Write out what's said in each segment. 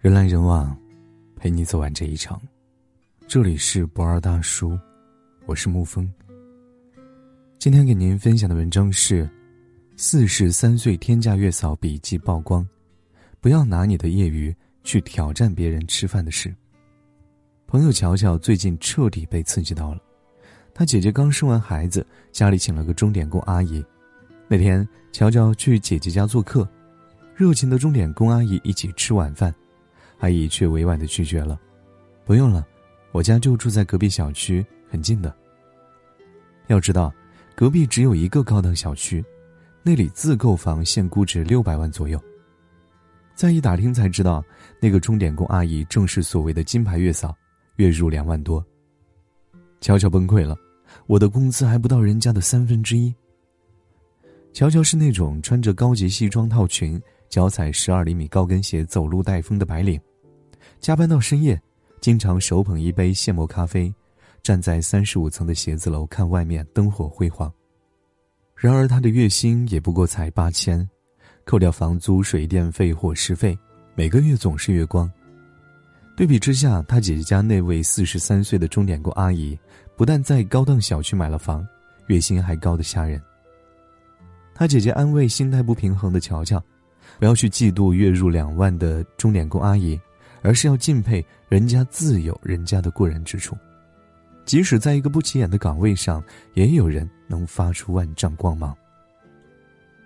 人来人往，陪你走完这一场。这里是不二大叔，我是沐风。今天给您分享的文章是：四十三岁天价月嫂笔记曝光，不要拿你的业余去挑战别人吃饭的事。朋友乔乔最近彻底被刺激到了，她姐姐刚生完孩子，家里请了个钟点工阿姨。那天乔乔去姐姐家做客，热情的钟点工阿姨一起吃晚饭。阿姨却委婉的拒绝了，不用了，我家就住在隔壁小区，很近的。要知道，隔壁只有一个高档小区，那里自购房现估值六百万左右。再一打听才知道，那个钟点工阿姨正是所谓的金牌月嫂，月入两万多。乔乔崩溃了，我的工资还不到人家的三分之一。乔乔是那种穿着高级西装套裙。脚踩十二厘米高跟鞋走路带风的白领，加班到深夜，经常手捧一杯现磨咖啡，站在三十五层的写字楼看外面灯火辉煌。然而他的月薪也不过才八千，扣掉房租、水电费、伙食费，每个月总是月光。对比之下，他姐姐家那位四十三岁的钟点工阿姨，不但在高档小区买了房，月薪还高的吓人。他姐姐安慰心态不平衡的乔乔。不要去嫉妒月入两万的钟点工阿姨，而是要敬佩人家自有人家的过人之处。即使在一个不起眼的岗位上，也有人能发出万丈光芒。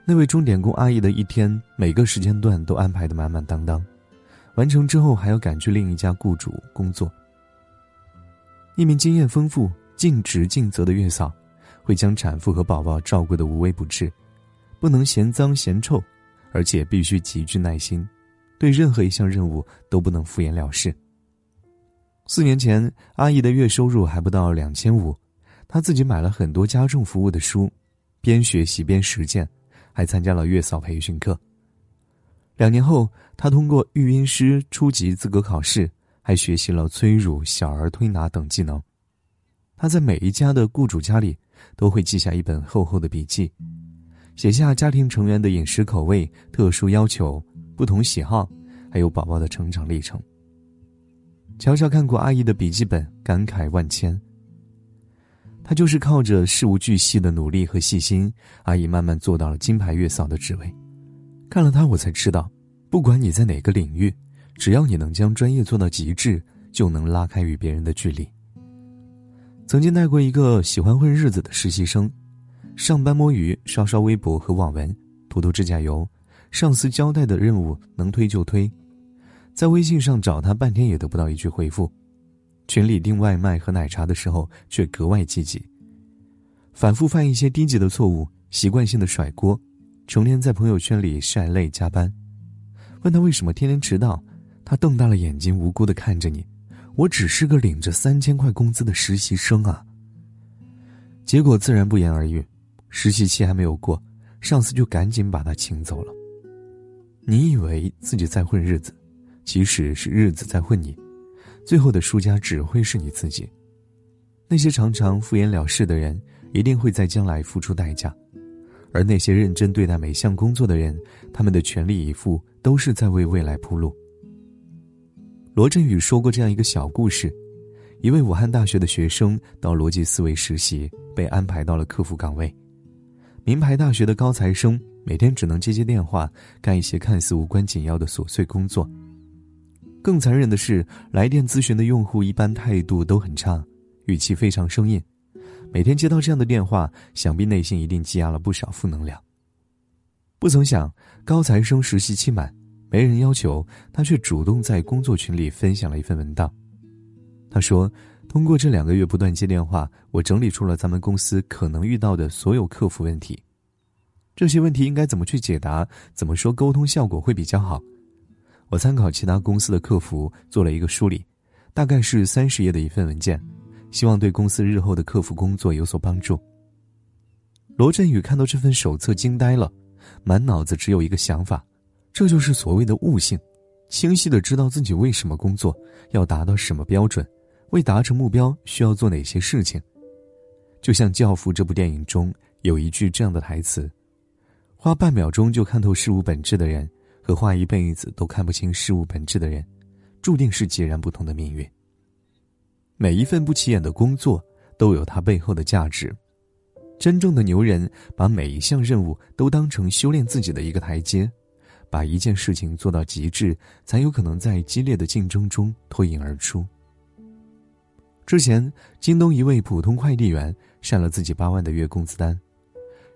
那位钟点工阿姨的一天，每个时间段都安排的满满当当，完成之后还要赶去另一家雇主工作。一名经验丰富、尽职尽责的月嫂，会将产妇和宝宝照顾的无微不至，不能嫌脏嫌臭。而且必须极具耐心，对任何一项任务都不能敷衍了事。四年前，阿姨的月收入还不到两千五，她自己买了很多家政服务的书，边学习边实践，还参加了月嫂培训课。两年后，她通过育婴师初级资格考试，还学习了催乳、小儿推拿等技能。她在每一家的雇主家里，都会记下一本厚厚的笔记。写下家庭成员的饮食口味、特殊要求、不同喜好，还有宝宝的成长历程。乔乔看过阿姨的笔记本，感慨万千。她就是靠着事无巨细的努力和细心，阿姨慢慢做到了金牌月嫂的职位。看了她，我才知道，不管你在哪个领域，只要你能将专业做到极致，就能拉开与别人的距离。曾经带过一个喜欢混日子的实习生。上班摸鱼，刷刷微博和网文，涂涂指甲油，上司交代的任务能推就推，在微信上找他半天也得不到一句回复，群里订外卖和奶茶的时候却格外积极，反复犯一些低级的错误，习惯性的甩锅，成天在朋友圈里晒累加班，问他为什么天天迟到，他瞪大了眼睛无辜的看着你，我只是个领着三千块工资的实习生啊。结果自然不言而喻。实习期还没有过，上司就赶紧把他请走了。你以为自己在混日子，即使是日子在混你，最后的输家只会是你自己。那些常常敷衍了事的人，一定会在将来付出代价；而那些认真对待每项工作的人，他们的全力以赴都是在为未来铺路。罗振宇说过这样一个小故事：一位武汉大学的学生到逻辑思维实习，被安排到了客服岗位。名牌大学的高材生每天只能接接电话，干一些看似无关紧要的琐碎工作。更残忍的是，来电咨询的用户一般态度都很差，语气非常生硬。每天接到这样的电话，想必内心一定积压了不少负能量。不曾想，高材生实习期满，没人要求，他却主动在工作群里分享了一份文档。他说。通过这两个月不断接电话，我整理出了咱们公司可能遇到的所有客服问题。这些问题应该怎么去解答？怎么说沟通效果会比较好？我参考其他公司的客服做了一个梳理，大概是三十页的一份文件，希望对公司日后的客服工作有所帮助。罗振宇看到这份手册惊呆了，满脑子只有一个想法：这就是所谓的悟性，清晰的知道自己为什么工作，要达到什么标准。为达成目标需要做哪些事情？就像《教父》这部电影中有一句这样的台词：“花半秒钟就看透事物本质的人，和花一辈子都看不清事物本质的人，注定是截然不同的命运。每一份不起眼的工作都有它背后的价值。真正的牛人把每一项任务都当成修炼自己的一个台阶，把一件事情做到极致，才有可能在激烈的竞争中脱颖而出。之前，京东一位普通快递员晒了自己八万的月工资单，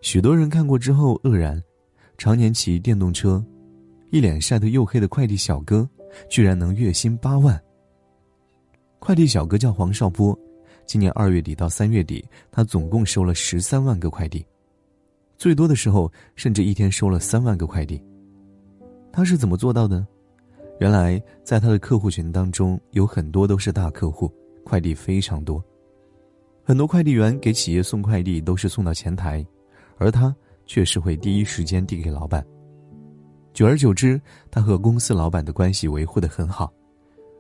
许多人看过之后愕然：常年骑电动车，一脸晒得黝黑的快递小哥，居然能月薪八万。快递小哥叫黄少波，今年二月底到三月底，他总共收了十三万个快递，最多的时候甚至一天收了三万个快递。他是怎么做到的？原来，在他的客户群当中，有很多都是大客户。快递非常多，很多快递员给企业送快递都是送到前台，而他却是会第一时间递给老板。久而久之，他和公司老板的关系维护的很好，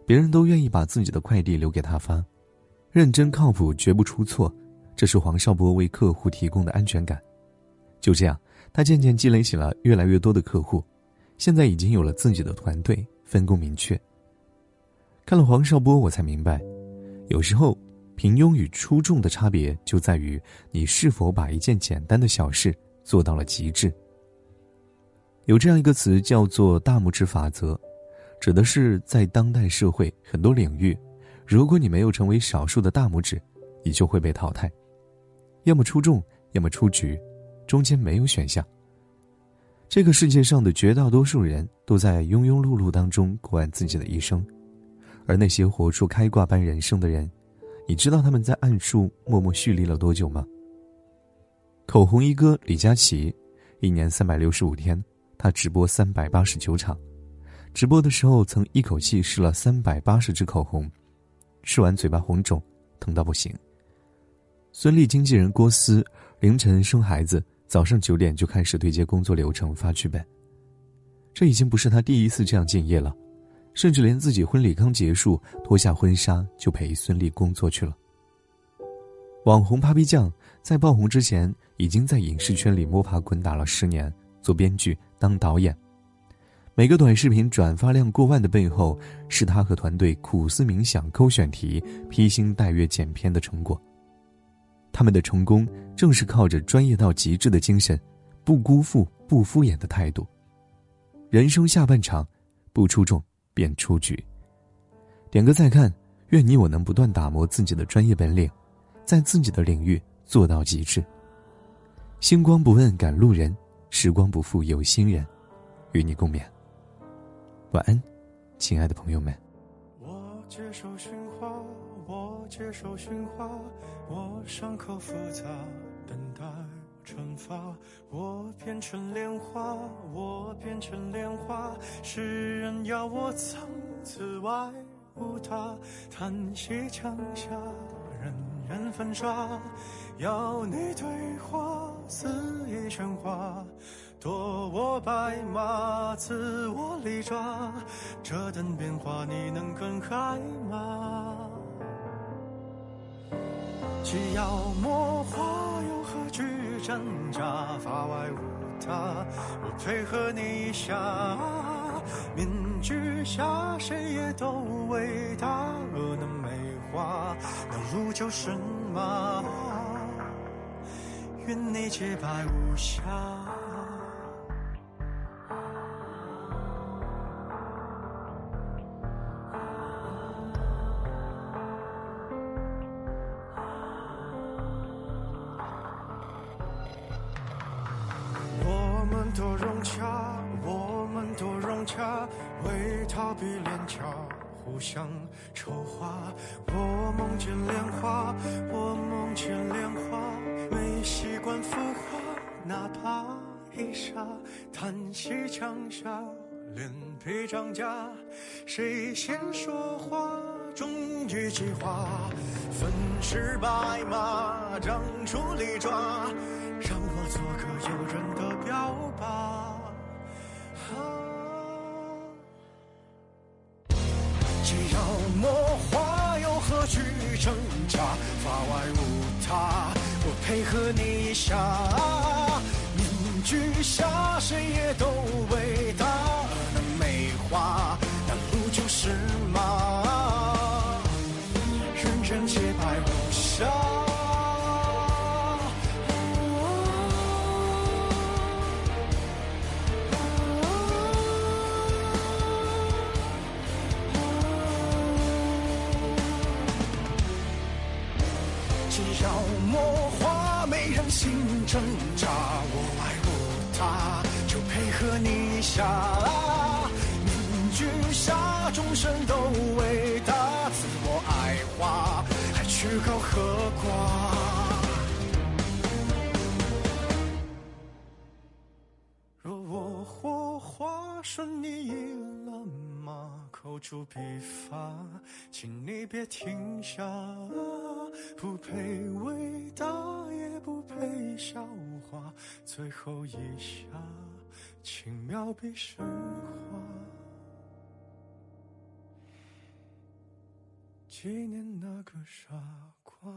别人都愿意把自己的快递留给他发，认真靠谱，绝不出错，这是黄少波为客户提供的安全感。就这样，他渐渐积累起了越来越多的客户，现在已经有了自己的团队，分工明确。看了黄少波，我才明白。有时候，平庸与出众的差别就在于你是否把一件简单的小事做到了极致。有这样一个词叫做“大拇指法则”，指的是在当代社会很多领域，如果你没有成为少数的大拇指，你就会被淘汰，要么出众，要么出局，中间没有选项。这个世界上的绝大多数人都在庸庸碌碌当中过完自己的一生。而那些活出开挂般人生的人，你知道他们在暗处默默蓄力了多久吗？口红一哥李佳琦，一年三百六十五天，他直播三百八十九场，直播的时候曾一口气试了三百八十支口红，试完嘴巴红肿，疼到不行。孙俪经纪人郭思，凌晨生孩子，早上九点就开始对接工作流程发剧本。这已经不是他第一次这样敬业了。甚至连自己婚礼刚结束，脱下婚纱就陪孙俪工作去了。网红 Papi 酱在爆红之前，已经在影视圈里摸爬滚打了十年，做编剧、当导演。每个短视频转发量过万的背后，是他和团队苦思冥想、抠选题、披星戴月剪片的成果。他们的成功，正是靠着专业到极致的精神，不辜负、不敷衍的态度。人生下半场，不出众。便出局。点个再看，愿你我能不断打磨自己的专业本领，在自己的领域做到极致。星光不问赶路人，时光不负有心人。与你共勉。晚安，亲爱的朋友们。我接受驯化，我接受驯化，我伤口复杂，等待。惩罚我变成莲花，我变成莲花。世人要我从此外无他，叹息墙下人人粉刷，要你对话肆意喧哗，夺我白马赐我利爪，这等变化你能更害吗？既要魔化，又何惧挣扎？法外无他，我配合你一下。面具下，谁也都伟大。若能美化，那路就是马。愿你洁白无瑕。多融洽，我们多融洽，为逃避廉价，互相丑化。我梦见莲花，我梦见莲花，没习惯浮华，哪怕一刹，叹息墙下，脸皮涨价，谁先说话，终于计划，粉饰白马，长出利爪。让我做个诱人的标靶。和你一笑。心挣扎，我爱不他，就配合你一下。凝聚下众生都伟大，自我爱花，还去高和寡。若我火花顺你意了吗？口诛笔伐，请你别停下。不配伟大，也不配笑话，最后一下，轻描笔生花。纪念那个傻瓜。